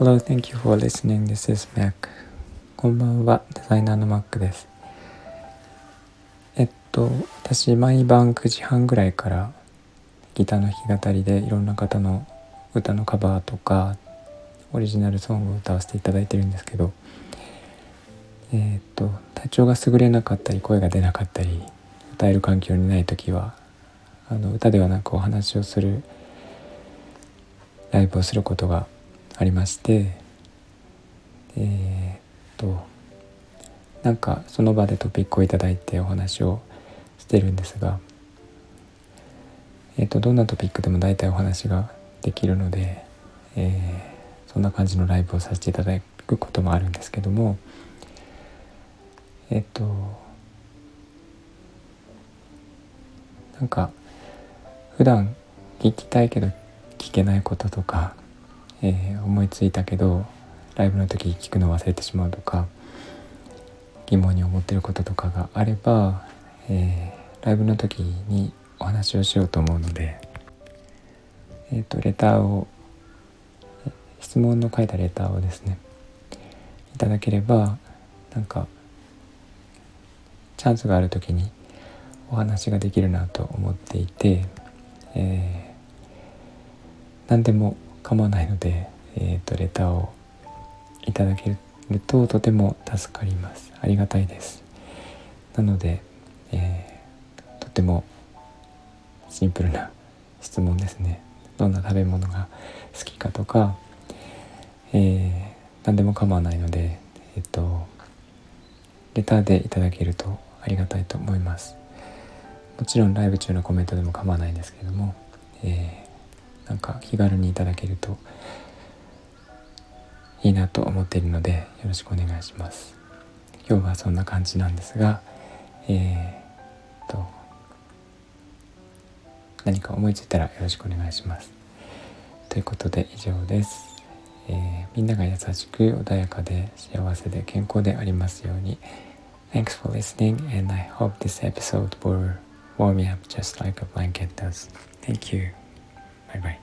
Hello, thank you for listening. This is Mac. こんばんは、デザイナーの Mac です。えっと、私、毎晩9時半ぐらいからギターの弾き語りでいろんな方の歌のカバーとかオリジナルソングを歌わせていただいてるんですけど、えっと、体調が優れなかったり、声が出なかったり、歌える環境にない時は、あの歌ではなくお話をするライブをすることがありましてえー、っとなんかその場でトピックを頂いてお話をしてるんですが、えー、っとどんなトピックでも大体お話ができるので、えー、そんな感じのライブをさせていただくこともあるんですけどもえっとなんか普段聞きたいけど聞けないこととかえー、思いついたけどライブの時聞くの忘れてしまうとか疑問に思ってることとかがあれば、えー、ライブの時にお話をしようと思うので、えーと、レターを質問の書いたレターをですねいただければなんかチャンスがある時にお話ができるなと思っていて、えー、何でも構わないので、えーと、レターをいただけるととても助かります。ありがたいです。なので、えー、とてもシンプルな質問ですね。どんな食べ物が好きかとか、えー、何でも構わないのでえっ、ー、とレターでいただけるとありがたいと思います。もちろんライブ中のコメントでも構わないんですけれども、えーなんか気軽にいただけるといいなと思っているのでよろしくお願いします今日はそんな感じなんですがえー、と何か思いついたらよろしくお願いしますということで以上です、えー、みんなが優しく穏やかで幸せで健康でありますように Thanks for listening and I hope this episode will warm me up just like a blanket does. Thank you. Bye bye.